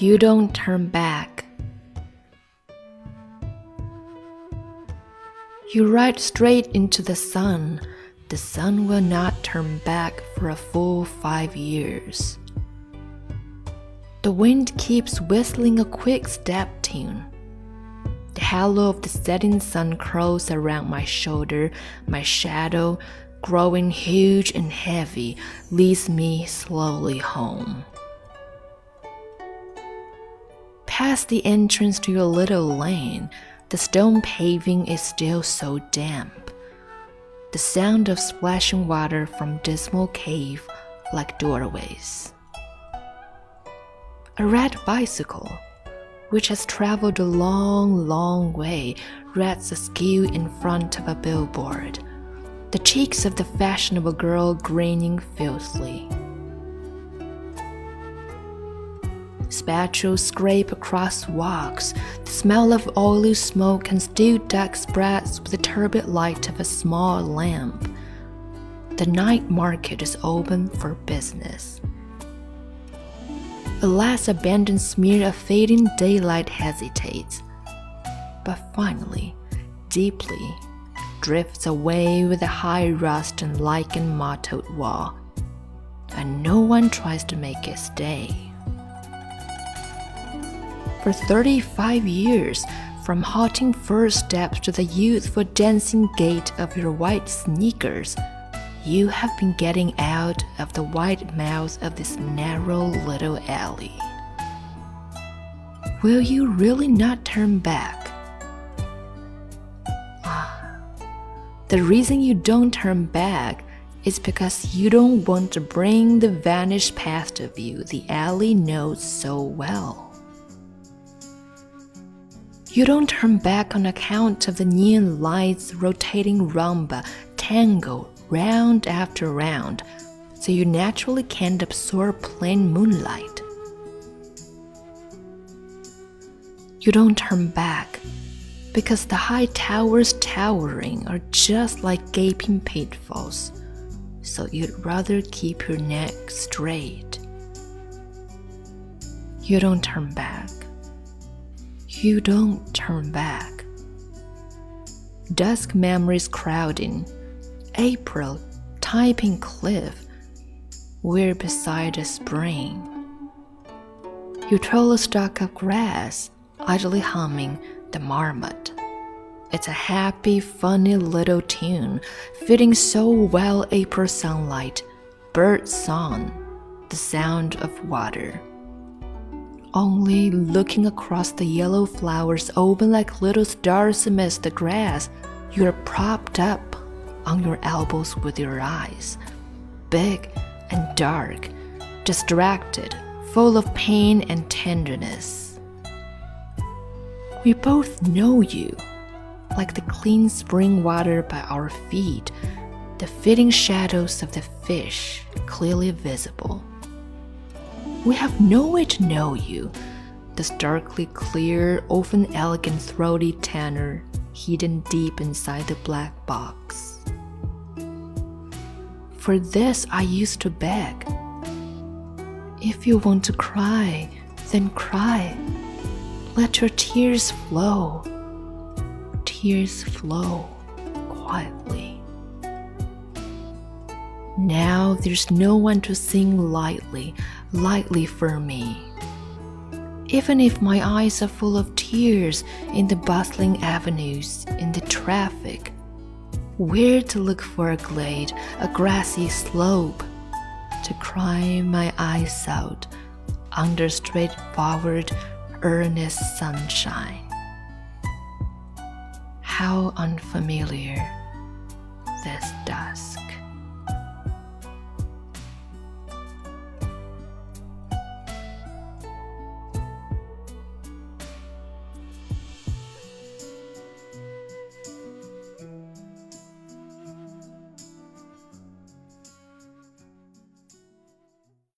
You don't turn back. You ride straight into the sun. The sun will not turn back for a full five years. The wind keeps whistling a quick step tune. The halo of the setting sun curls around my shoulder, my shadow, growing huge and heavy, leads me slowly home. Past the entrance to your little lane, the stone paving is still so damp. The sound of splashing water from dismal cave like doorways. A red bicycle, which has traveled a long, long way, rests askew in front of a billboard the cheeks of the fashionable girl grinning filthily. Spatulas scrape across woks. The smell of oily smoke and stewed duck spreads with the turbid light of a small lamp. The night market is open for business. A last abandoned smear of fading daylight hesitates, but finally, deeply, drifts away with the high rust and lichen mottled wall, and no one tries to make it stay. For 35 years, from halting first steps to the youthful dancing gait of your white sneakers, you have been getting out of the wide mouth of this narrow little alley. Will you really not turn back? The reason you don't turn back is because you don't want to bring the vanished past of you the alley knows so well. You don't turn back on account of the neon lights rotating rumba, tango, round after round, so you naturally can't absorb plain moonlight. You don't turn back because the high towers towering are just like gaping pitfalls, so you'd rather keep your neck straight. You don't turn back. You don't turn back. Dusk memories crowding. April, typing cliff. We're beside a spring. You troll a stalk of grass, idly humming the Marmot. It's a happy, funny little tune, fitting so well April sunlight, bird song, the sound of water. Only looking across the yellow flowers open like little stars amidst the grass, you're propped up on your elbows with your eyes, big and dark, distracted, full of pain and tenderness. We both know you, like the clean spring water by our feet, the fitting shadows of the fish clearly visible. We have no way to know you, the starkly clear, often elegant throaty tenor hidden deep inside the black box. For this I used to beg. If you want to cry, then cry. Let your tears flow. Tears flow quietly. Now there's no one to sing lightly, lightly for me. Even if my eyes are full of tears in the bustling avenues, in the traffic, where to look for a glade, a grassy slope, to cry my eyes out under straightforward earnest sunshine. How unfamiliar this dusk.